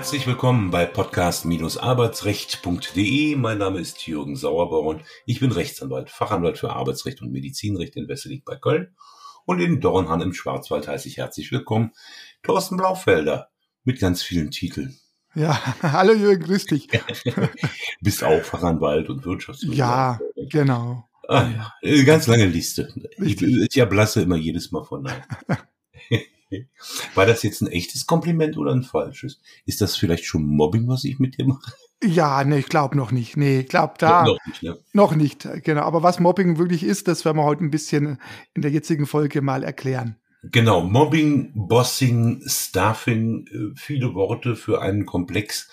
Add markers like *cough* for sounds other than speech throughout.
Herzlich willkommen bei podcast-arbeitsrecht.de. Mein Name ist Jürgen Sauerborn. Ich bin Rechtsanwalt, Fachanwalt für Arbeitsrecht und Medizinrecht in Wesseling bei Köln. Und in Dornhan im Schwarzwald heiße ich herzlich willkommen Thorsten Blaufelder mit ganz vielen Titeln. Ja, *laughs* hallo Jürgen, grüß dich. *laughs* Bist auch Fachanwalt und Wirtschaftswirt. Ja, genau. Ah, ja. Ganz lange Liste. Ich, ich erblasse immer jedes Mal von *laughs* *laughs* War das jetzt ein echtes Kompliment oder ein falsches? Ist das vielleicht schon Mobbing, was ich mit dir mache? Ja, nee, ich glaube noch nicht. Nee, ich glaube da. Noch nicht, ne? Noch nicht, genau. Aber was Mobbing wirklich ist, das werden wir heute ein bisschen in der jetzigen Folge mal erklären. Genau, Mobbing, Bossing, Staffing, äh, viele Worte für einen Komplex,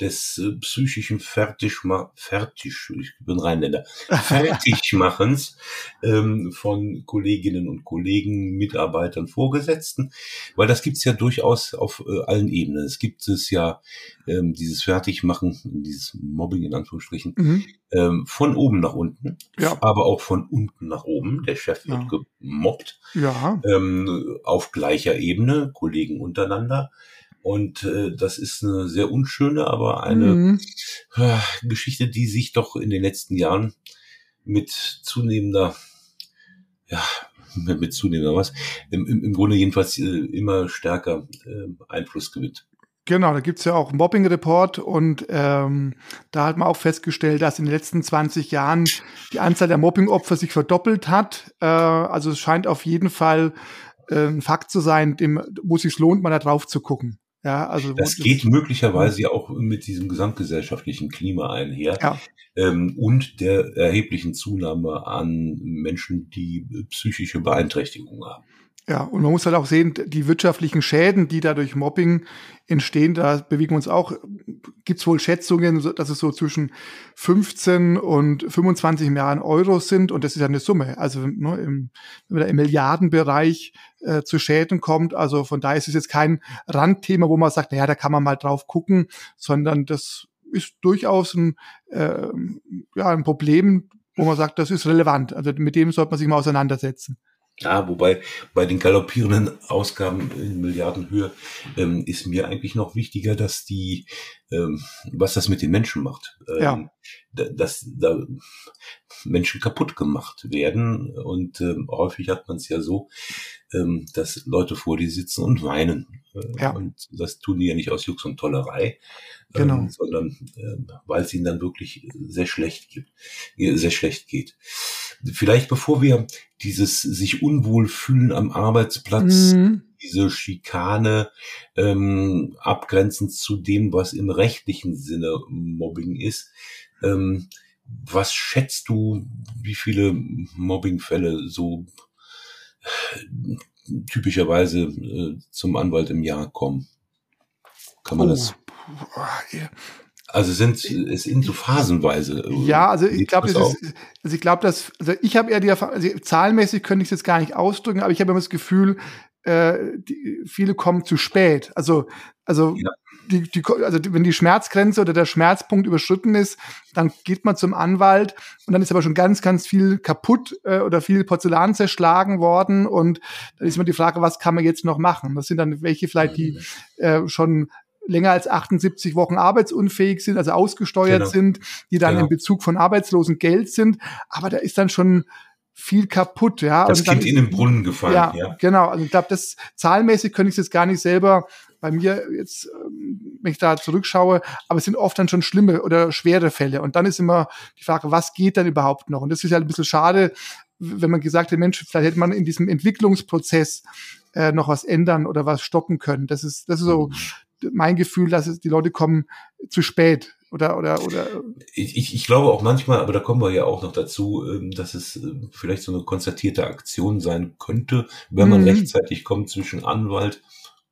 des äh, psychischen Fertigma fertig, ich bin Rheinländer, *laughs* Fertigmachens ähm, von Kolleginnen und Kollegen, Mitarbeitern, Vorgesetzten, weil das gibt's ja durchaus auf äh, allen Ebenen. Es gibt es ja ähm, dieses Fertigmachen, dieses Mobbing in Anführungsstrichen, mhm. ähm, von oben nach unten, ja. aber auch von unten nach oben. Der Chef wird ja. gemobbt ja. ähm, auf gleicher Ebene, Kollegen untereinander. Und äh, das ist eine sehr unschöne, aber eine mhm. äh, Geschichte, die sich doch in den letzten Jahren mit zunehmender, ja, mit, mit zunehmender was, im, im Grunde jedenfalls äh, immer stärker äh, Einfluss gewinnt. Genau, da gibt's ja auch einen Mobbing-Report und ähm, da hat man auch festgestellt, dass in den letzten 20 Jahren die Anzahl der Mobbing-Opfer sich verdoppelt hat. Äh, also es scheint auf jeden Fall äh, ein Fakt zu sein, dem, wo es sich lohnt, mal da drauf zu gucken. Ja, also das geht möglicherweise ja auch mit diesem gesamtgesellschaftlichen Klima einher ja. ähm, und der erheblichen Zunahme an Menschen, die psychische Beeinträchtigungen haben. Ja, und man muss halt auch sehen, die wirtschaftlichen Schäden, die dadurch Mobbing entstehen, da bewegen wir uns auch, gibt's wohl Schätzungen, dass es so zwischen 15 und 25 Milliarden Euro sind und das ist ja eine Summe. Also ne, im, wenn man da im Milliardenbereich äh, zu Schäden kommt, also von daher ist es jetzt kein Randthema, wo man sagt, naja, da kann man mal drauf gucken, sondern das ist durchaus ein, äh, ja, ein Problem, wo man sagt, das ist relevant. Also mit dem sollte man sich mal auseinandersetzen. Ja, wobei bei den galoppierenden Ausgaben in Milliardenhöhe ähm, ist mir eigentlich noch wichtiger, dass die, ähm, was das mit den Menschen macht. Ähm, ja. Dass da Menschen kaputt gemacht werden. Und ähm, häufig hat man es ja so, ähm, dass Leute vor dir sitzen und weinen. Äh, ja. Und das tun die ja nicht aus Jux und Tollerei, genau. ähm, sondern äh, weil es ihnen dann wirklich sehr schlecht gibt, sehr schlecht geht. Vielleicht bevor wir dieses sich unwohl fühlen am Arbeitsplatz, mhm. diese Schikane ähm, abgrenzend zu dem, was im rechtlichen Sinne Mobbing ist. Ähm, was schätzt du, wie viele Mobbingfälle so äh, typischerweise äh, zum Anwalt im Jahr kommen? Kann man oh. das? Also sind es sind so phasenweise. Äh, ja, also ich glaube, also ich glaube, dass also ich habe eher die Erfahrung, also zahlenmäßig könnte ich es jetzt gar nicht ausdrücken, aber ich habe immer das Gefühl, äh, die, viele kommen zu spät. Also also ja. die, die, also wenn die Schmerzgrenze oder der Schmerzpunkt überschritten ist, dann geht man zum Anwalt und dann ist aber schon ganz, ganz viel kaputt äh, oder viel Porzellan zerschlagen worden und dann ist immer die Frage, was kann man jetzt noch machen? Das sind dann welche vielleicht, die mhm. äh, schon länger als 78 Wochen arbeitsunfähig sind, also ausgesteuert genau. sind, die dann genau. in Bezug von arbeitslosen Geld sind. Aber da ist dann schon viel kaputt, ja. Das Kind in den Brunnen gefallen, ja. ja. Genau, also ich glaube, das zahlenmäßig könnte ich es jetzt gar nicht selber bei mir jetzt, ähm, wenn ich da zurückschaue, aber es sind oft dann schon schlimme oder schwere Fälle. Und dann ist immer die Frage, was geht dann überhaupt noch? Und das ist ja ein bisschen schade, wenn man gesagt hat, Mensch, vielleicht hätte man in diesem Entwicklungsprozess äh, noch was ändern oder was stoppen können. Das ist, das ist so mhm mein Gefühl, dass es, die Leute kommen zu spät oder oder oder. Ich, ich, glaube auch manchmal, aber da kommen wir ja auch noch dazu, ähm, dass es äh, vielleicht so eine konstatierte Aktion sein könnte, wenn man mhm. rechtzeitig kommt zwischen Anwalt,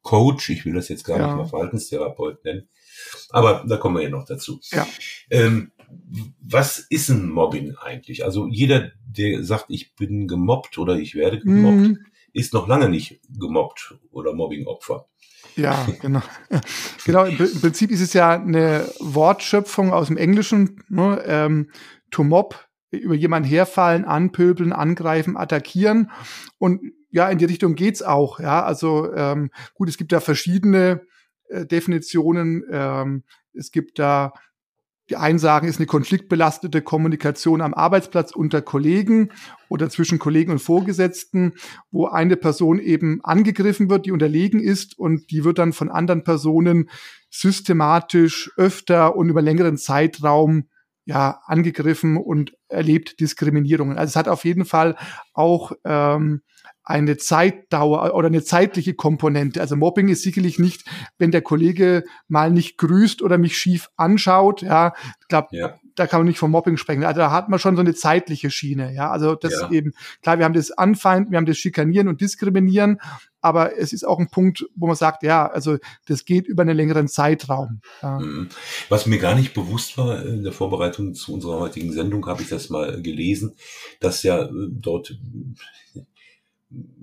Coach, ich will das jetzt gar ja. nicht mal Verhaltenstherapeut nennen, aber da kommen wir ja noch dazu. Ja. Ähm, was ist ein Mobbing eigentlich? Also jeder, der sagt, ich bin gemobbt oder ich werde gemobbt, mhm. ist noch lange nicht gemobbt oder Mobbingopfer. Ja, genau. *laughs* genau, im Prinzip ist es ja eine Wortschöpfung aus dem Englischen, ne, ähm, to mob, über jemanden herfallen, anpöbeln, angreifen, attackieren. Und ja, in die Richtung geht's auch. Ja, also ähm, gut, es gibt ja verschiedene äh, Definitionen. Ähm, es gibt da die einen sagen, ist eine konfliktbelastete Kommunikation am Arbeitsplatz unter Kollegen oder zwischen Kollegen und Vorgesetzten, wo eine Person eben angegriffen wird, die unterlegen ist und die wird dann von anderen Personen systematisch öfter und über längeren Zeitraum ja angegriffen und erlebt Diskriminierungen. Also es hat auf jeden Fall auch ähm, eine Zeitdauer oder eine zeitliche Komponente. Also Mobbing ist sicherlich nicht, wenn der Kollege mal nicht grüßt oder mich schief anschaut. Ja, ich glaube, ja. da kann man nicht vom Mobbing sprechen. Also da hat man schon so eine zeitliche Schiene. Ja, also das ja. eben klar. Wir haben das Anfeinden, wir haben das Schikanieren und Diskriminieren, aber es ist auch ein Punkt, wo man sagt, ja, also das geht über einen längeren Zeitraum. Ja. Mhm. Was mir gar nicht bewusst war in der Vorbereitung zu unserer heutigen Sendung, habe ich das mal gelesen, dass ja äh, dort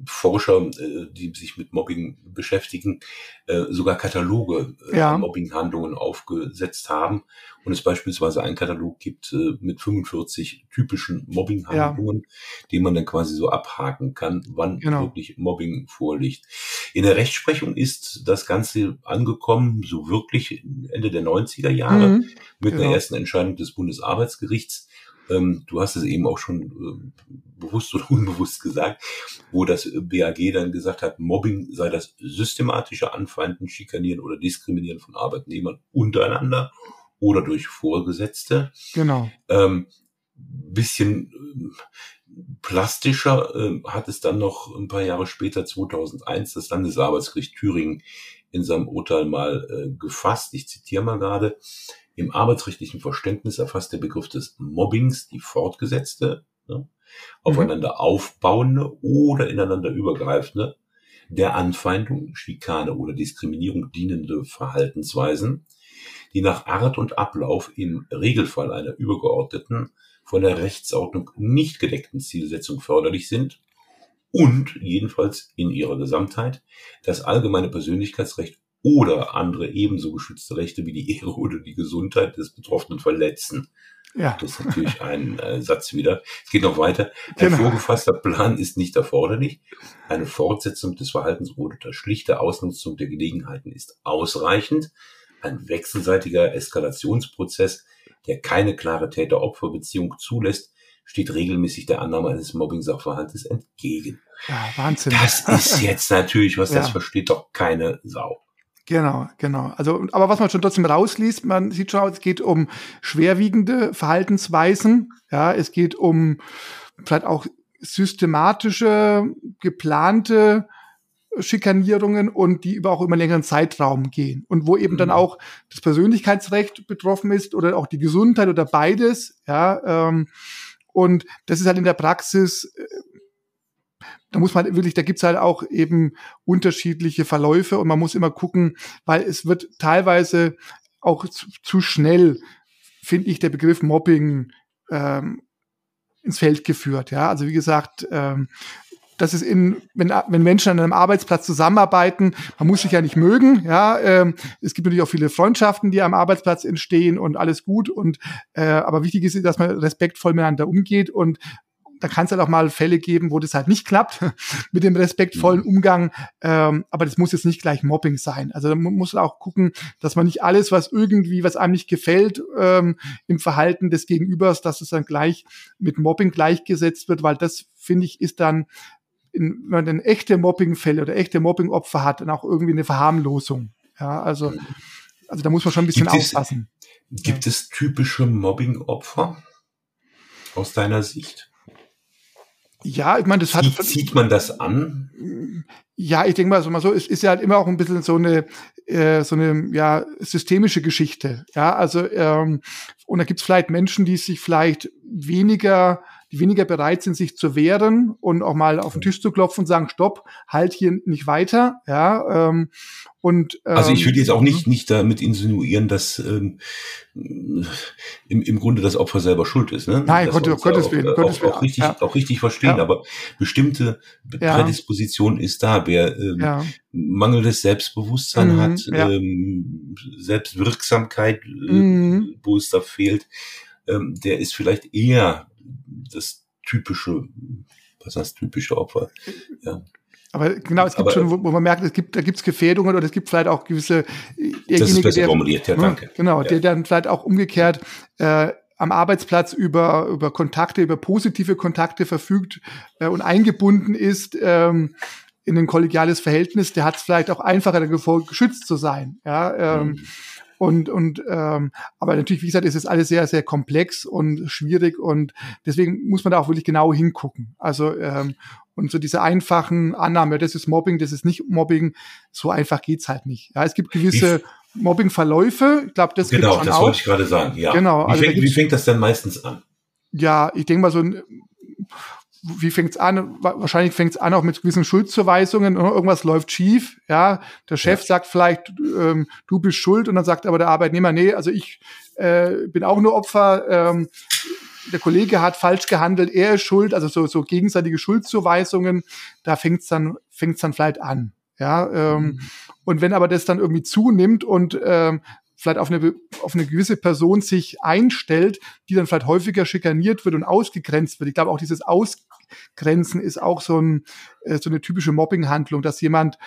Forscher, äh, die sich mit Mobbing beschäftigen, äh, sogar Kataloge äh, ja. Mobbinghandlungen aufgesetzt haben und es beispielsweise einen Katalog gibt mit 45 typischen Mobbinghandlungen, ja. die man dann quasi so abhaken kann, wann genau. wirklich Mobbing vorliegt. In der Rechtsprechung ist das Ganze angekommen, so wirklich Ende der 90er Jahre, mhm. mit genau. der ersten Entscheidung des Bundesarbeitsgerichts ähm, du hast es eben auch schon äh, bewusst oder *laughs* unbewusst gesagt, wo das BAG dann gesagt hat, Mobbing sei das systematische Anfeinden, Schikanieren oder Diskriminieren von Arbeitnehmern untereinander oder durch Vorgesetzte. Genau. Ähm, bisschen äh, plastischer äh, hat es dann noch ein paar Jahre später, 2001, das Landesarbeitsgericht Thüringen in seinem Urteil mal äh, gefasst. Ich zitiere mal gerade. Im arbeitsrechtlichen Verständnis erfasst der Begriff des Mobbings die fortgesetzte, ne, aufeinander mhm. aufbauende oder ineinander übergreifende, der Anfeindung, Schikane oder Diskriminierung dienende Verhaltensweisen, die nach Art und Ablauf im Regelfall einer übergeordneten, von der Rechtsordnung nicht gedeckten Zielsetzung förderlich sind und jedenfalls in ihrer Gesamtheit das allgemeine Persönlichkeitsrecht oder andere ebenso geschützte Rechte wie die Ehre *laughs* oder die Gesundheit des Betroffenen verletzen. Ja. Das ist natürlich ein äh, Satz wieder. Es geht noch weiter. Ein genau. vorgefasster Plan ist nicht erforderlich. Eine Fortsetzung des Verhaltens oder der schlichte Ausnutzung der Gelegenheiten ist ausreichend. Ein wechselseitiger Eskalationsprozess, der keine klare Täter-Opfer-Beziehung zulässt, steht regelmäßig der Annahme eines Mobbing-Sachverhaltes entgegen. Ja, Wahnsinn. Das ist jetzt natürlich, was *laughs* ja. das versteht doch keine Sau. Genau, genau. Also, aber was man schon trotzdem rausliest, man sieht schon, es geht um schwerwiegende Verhaltensweisen. Ja, es geht um vielleicht auch systematische, geplante Schikanierungen und die über auch immer längeren Zeitraum gehen und wo eben mhm. dann auch das Persönlichkeitsrecht betroffen ist oder auch die Gesundheit oder beides. Ja, ähm, und das ist halt in der Praxis äh, da muss man wirklich, da gibt's halt auch eben unterschiedliche Verläufe und man muss immer gucken, weil es wird teilweise auch zu, zu schnell, finde ich, der Begriff Mobbing ähm, ins Feld geführt. Ja, also wie gesagt, ähm, das ist in, wenn, wenn Menschen an einem Arbeitsplatz zusammenarbeiten, man muss sich ja nicht mögen, ja, ähm, es gibt natürlich auch viele Freundschaften, die am Arbeitsplatz entstehen und alles gut und äh, aber wichtig ist, dass man respektvoll miteinander umgeht und da kann es halt auch mal Fälle geben, wo das halt nicht klappt *laughs* mit dem respektvollen mhm. Umgang. Ähm, aber das muss jetzt nicht gleich Mobbing sein. Also man muss auch gucken, dass man nicht alles, was irgendwie, was einem nicht gefällt ähm, im Verhalten des Gegenübers, dass es dann gleich mit Mobbing gleichgesetzt wird, weil das finde ich ist dann in, wenn man dann echte Mobbingfälle oder echte Mobbingopfer hat, dann auch irgendwie eine Verharmlosung. Ja, also, mhm. also da muss man schon ein bisschen gibt aufpassen. Es, gibt ja. es typische Mobbingopfer aus deiner Sicht? Ja, ich meine, das hat. Zieht, zieht man das an? Ja, ich denke mal, so mal so, es ist ja halt immer auch ein bisschen so eine, äh, so eine ja, systemische Geschichte. Ja, also, ähm, und da gibt es vielleicht Menschen, die sich vielleicht weniger die weniger bereit sind, sich zu wehren und auch mal auf den Tisch zu klopfen und sagen, stopp, halt hier nicht weiter. Ja, ähm, und, ähm, also ich würde jetzt auch nicht, nicht damit insinuieren, dass ähm, im, im Grunde das Opfer selber schuld ist. Ne? Nein, Gott, Gottes Willen. Auch, Gottes Willen. Auch, richtig, ja. auch richtig verstehen, ja. aber bestimmte Prädisposition ist da. Wer ähm, ja. mangelndes Selbstbewusstsein mhm, hat, ähm, Selbstwirksamkeit, äh, mhm. wo es da fehlt, ähm, der ist vielleicht eher das typische, was heißt typische Opfer? Ja. Aber genau, es gibt aber, schon, wo, wo, man merkt, es gibt, da gibt es Gefährdungen oder es gibt vielleicht auch gewisse. Das ist besser der, formuliert, ja, danke. Genau, ja. der dann vielleicht auch umgekehrt äh, am Arbeitsplatz über, über Kontakte, über positive Kontakte verfügt äh, und eingebunden ist ähm, in ein kollegiales Verhältnis, der hat es vielleicht auch einfacher davor geschützt zu sein. Ja, ähm, mhm. Und, und ähm, aber natürlich, wie gesagt, ist es alles sehr, sehr komplex und schwierig und deswegen muss man da auch wirklich genau hingucken. Also ähm, und so diese einfachen Annahmen, das ist Mobbing, das ist nicht Mobbing, so einfach geht's halt nicht. Ja, es gibt gewisse Mobbingverläufe. Ich glaube, das genau, das auch. wollte ich gerade sagen. Ja. Genau. Wie, also fängt, wie fängt das denn meistens an? Ja, ich denke mal so ein wie fängt's an? Wahrscheinlich fängt's an auch mit gewissen Schuldzuweisungen. Irgendwas läuft schief. Ja, der Chef ja. sagt vielleicht, ähm, du bist schuld, und dann sagt aber der Arbeitnehmer, nee, also ich äh, bin auch nur Opfer. Ähm, der Kollege hat falsch gehandelt, er ist schuld. Also so, so gegenseitige Schuldzuweisungen. Da fängt's dann fängt's dann vielleicht an. Ja, ähm, mhm. und wenn aber das dann irgendwie zunimmt und ähm, vielleicht auf eine, auf eine gewisse Person sich einstellt, die dann vielleicht häufiger schikaniert wird und ausgegrenzt wird. Ich glaube, auch dieses Ausgrenzen ist auch so, ein, äh, so eine typische Mobbing-Handlung, dass jemand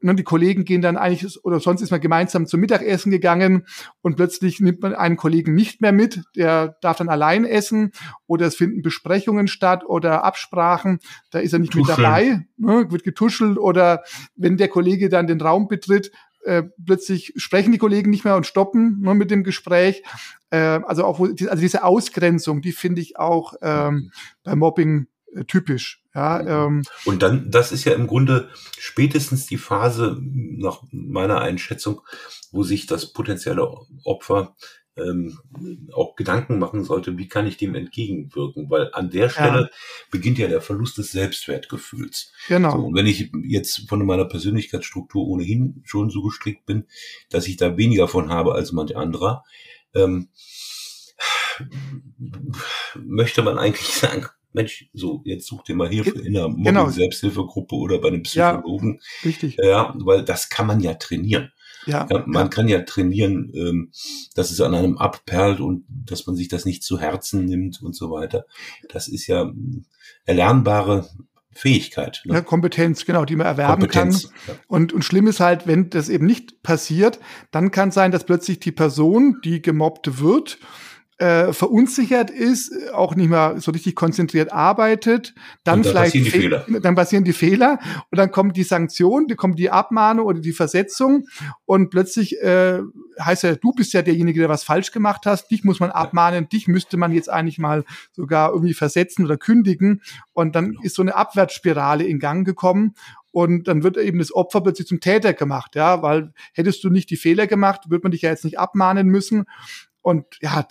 ne, die Kollegen gehen dann eigentlich, oder sonst ist man gemeinsam zum Mittagessen gegangen und plötzlich nimmt man einen Kollegen nicht mehr mit, der darf dann allein essen oder es finden Besprechungen statt oder Absprachen, da ist er nicht Tuscheln. mit dabei, ne, wird getuschelt oder wenn der Kollege dann den Raum betritt, äh, plötzlich sprechen die Kollegen nicht mehr und stoppen nur mit dem Gespräch. Äh, also auch also diese Ausgrenzung, die finde ich auch ähm, bei Mobbing typisch. Ja, ähm, und dann, das ist ja im Grunde spätestens die Phase nach meiner Einschätzung, wo sich das potenzielle Opfer ähm, auch Gedanken machen sollte, wie kann ich dem entgegenwirken? Weil an der Stelle ja. beginnt ja der Verlust des Selbstwertgefühls. Genau. So, und wenn ich jetzt von meiner Persönlichkeitsstruktur ohnehin schon so gestrickt bin, dass ich da weniger von habe als manch anderer, ähm, möchte man eigentlich *laughs* sagen, Mensch, so, jetzt such dir mal Hilfe in einer genau. Mobbing-Selbsthilfegruppe oder bei einem Psychologen. Ja, richtig. Ja, weil das kann man ja trainieren. Ja, ja, man ja. kann ja trainieren, ähm, dass es an einem abperlt und dass man sich das nicht zu Herzen nimmt und so weiter. Das ist ja hm, erlernbare Fähigkeit. Ne? Ja, Kompetenz, genau, die man erwerben Kompetenz, kann. Ja. Und, und schlimm ist halt, wenn das eben nicht passiert, dann kann sein, dass plötzlich die Person, die gemobbt wird, äh, verunsichert ist, auch nicht mehr so richtig konzentriert arbeitet, dann, dann vielleicht passieren dann passieren die Fehler und dann kommt die Sanktion, dann kommt die Abmahnung oder die Versetzung und plötzlich äh, heißt ja, du bist ja derjenige, der was falsch gemacht hast, dich muss man abmahnen, dich müsste man jetzt eigentlich mal sogar irgendwie versetzen oder kündigen und dann genau. ist so eine Abwärtsspirale in Gang gekommen und dann wird eben das Opfer plötzlich zum Täter gemacht, ja, weil hättest du nicht die Fehler gemacht, würde man dich ja jetzt nicht abmahnen müssen. Und ja,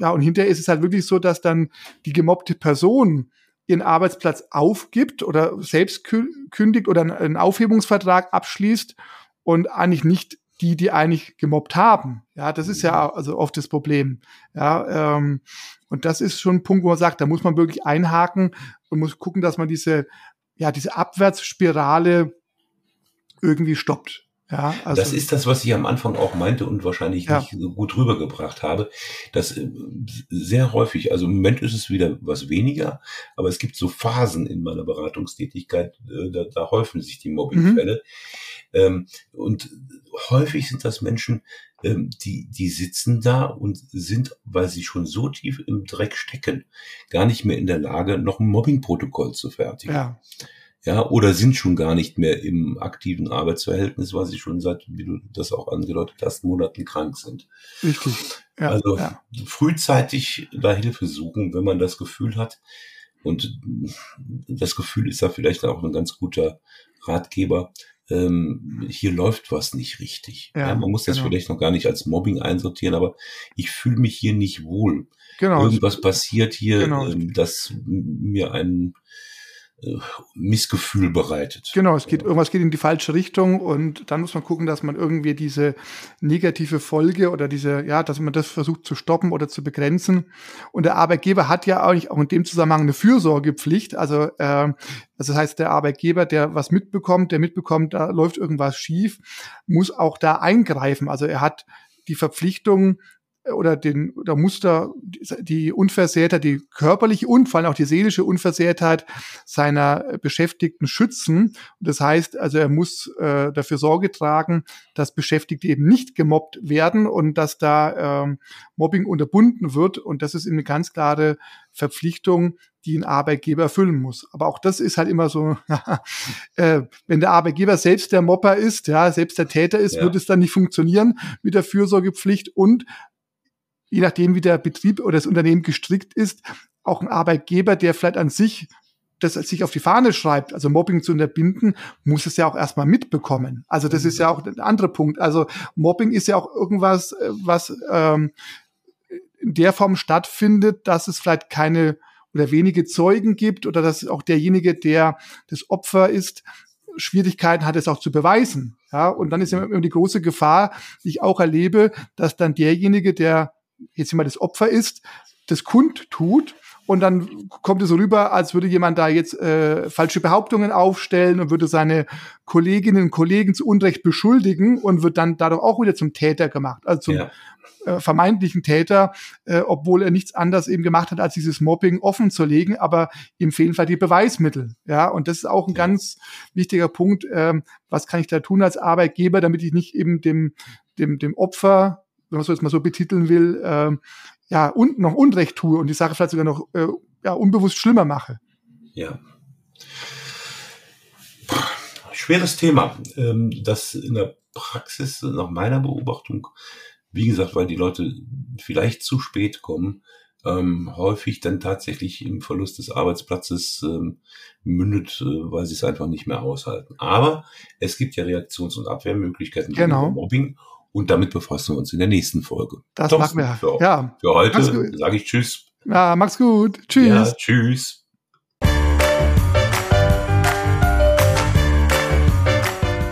ja, und hinterher ist es halt wirklich so, dass dann die gemobbte Person ihren Arbeitsplatz aufgibt oder selbst kündigt oder einen Aufhebungsvertrag abschließt und eigentlich nicht die, die eigentlich gemobbt haben. Ja, das ist ja also oft das Problem. Ja, ähm, und das ist schon ein Punkt, wo man sagt, da muss man wirklich einhaken und muss gucken, dass man diese, ja, diese Abwärtsspirale irgendwie stoppt. Ja, also das ist das, was ich am Anfang auch meinte und wahrscheinlich ja. nicht so gut rübergebracht habe. dass äh, sehr häufig, also im Moment ist es wieder was weniger, aber es gibt so Phasen in meiner Beratungstätigkeit, äh, da, da häufen sich die Mobbingfälle. Mhm. Ähm, und häufig sind das Menschen, ähm, die, die sitzen da und sind, weil sie schon so tief im Dreck stecken, gar nicht mehr in der Lage, noch ein Mobbingprotokoll zu fertigen. Ja ja, oder sind schon gar nicht mehr im aktiven Arbeitsverhältnis, weil sie schon seit, wie du das auch angedeutet hast, Monaten krank sind. Richtig. Ja, also ja. frühzeitig da Hilfe suchen, wenn man das Gefühl hat. Und das Gefühl ist da vielleicht auch ein ganz guter Ratgeber. Ähm, hier läuft was nicht richtig. Ja, ja man muss das genau. vielleicht noch gar nicht als Mobbing einsortieren, aber ich fühle mich hier nicht wohl. Genau. Irgendwas passiert hier, genau. ähm, das mir einen Missgefühl bereitet. Genau, es geht, irgendwas geht in die falsche Richtung und dann muss man gucken, dass man irgendwie diese negative Folge oder diese, ja, dass man das versucht zu stoppen oder zu begrenzen. Und der Arbeitgeber hat ja eigentlich auch in dem Zusammenhang eine Fürsorgepflicht. Also, äh, also das heißt, der Arbeitgeber, der was mitbekommt, der mitbekommt, da läuft irgendwas schief, muss auch da eingreifen. Also er hat die Verpflichtung, oder den oder Muster die Unversehrtheit, die körperliche und vor allem auch die seelische Unversehrtheit seiner Beschäftigten schützen. Und das heißt, also er muss äh, dafür Sorge tragen, dass Beschäftigte eben nicht gemobbt werden und dass da ähm, Mobbing unterbunden wird. Und das ist eine ganz klare Verpflichtung, die ein Arbeitgeber erfüllen muss. Aber auch das ist halt immer so, *laughs* äh, wenn der Arbeitgeber selbst der Mopper ist, ja, selbst der Täter ist, ja. wird es dann nicht funktionieren mit der Fürsorgepflicht und je nachdem, wie der Betrieb oder das Unternehmen gestrickt ist, auch ein Arbeitgeber, der vielleicht an sich das sich auf die Fahne schreibt, also Mobbing zu unterbinden, muss es ja auch erstmal mitbekommen. Also das ist ja auch ein anderer Punkt. Also Mobbing ist ja auch irgendwas, äh, was ähm, in der Form stattfindet, dass es vielleicht keine oder wenige Zeugen gibt oder dass auch derjenige, der das Opfer ist, Schwierigkeiten hat, es auch zu beweisen. Ja, und dann ist immer die große Gefahr, die ich auch erlebe, dass dann derjenige, der jetzt immer das Opfer ist, das kundtut und dann kommt es so rüber, als würde jemand da jetzt äh, falsche Behauptungen aufstellen und würde seine Kolleginnen und Kollegen zu Unrecht beschuldigen und wird dann dadurch auch wieder zum Täter gemacht, also zum ja. äh, vermeintlichen Täter, äh, obwohl er nichts anderes eben gemacht hat, als dieses Mobbing offen zu legen, aber ihm fehlen vielleicht die Beweismittel. Ja, und das ist auch ein ganz wichtiger Punkt. Äh, was kann ich da tun als Arbeitgeber, damit ich nicht eben dem, dem, dem Opfer wenn man es jetzt mal so betiteln will, äh, ja, und noch Unrecht tue und die Sache vielleicht sogar noch äh, ja, unbewusst schlimmer mache. Ja. Schweres Thema. Ähm, das in der Praxis, nach meiner Beobachtung, wie gesagt, weil die Leute vielleicht zu spät kommen, ähm, häufig dann tatsächlich im Verlust des Arbeitsplatzes ähm, mündet, äh, weil sie es einfach nicht mehr aushalten. Aber es gibt ja Reaktions- und Abwehrmöglichkeiten genau. Mobbing und damit befassen wir uns in der nächsten Folge. Das Thorsten, machen wir. Für, ja. für heute sage ich Tschüss. Ja, mach's gut. Tschüss. Ja, tschüss.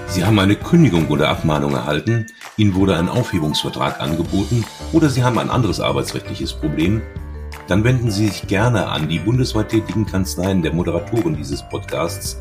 Sie haben eine Kündigung oder Abmahnung erhalten, Ihnen wurde ein Aufhebungsvertrag angeboten oder Sie haben ein anderes arbeitsrechtliches Problem, dann wenden Sie sich gerne an die bundesweit tätigen Kanzleien der Moderatoren dieses Podcasts,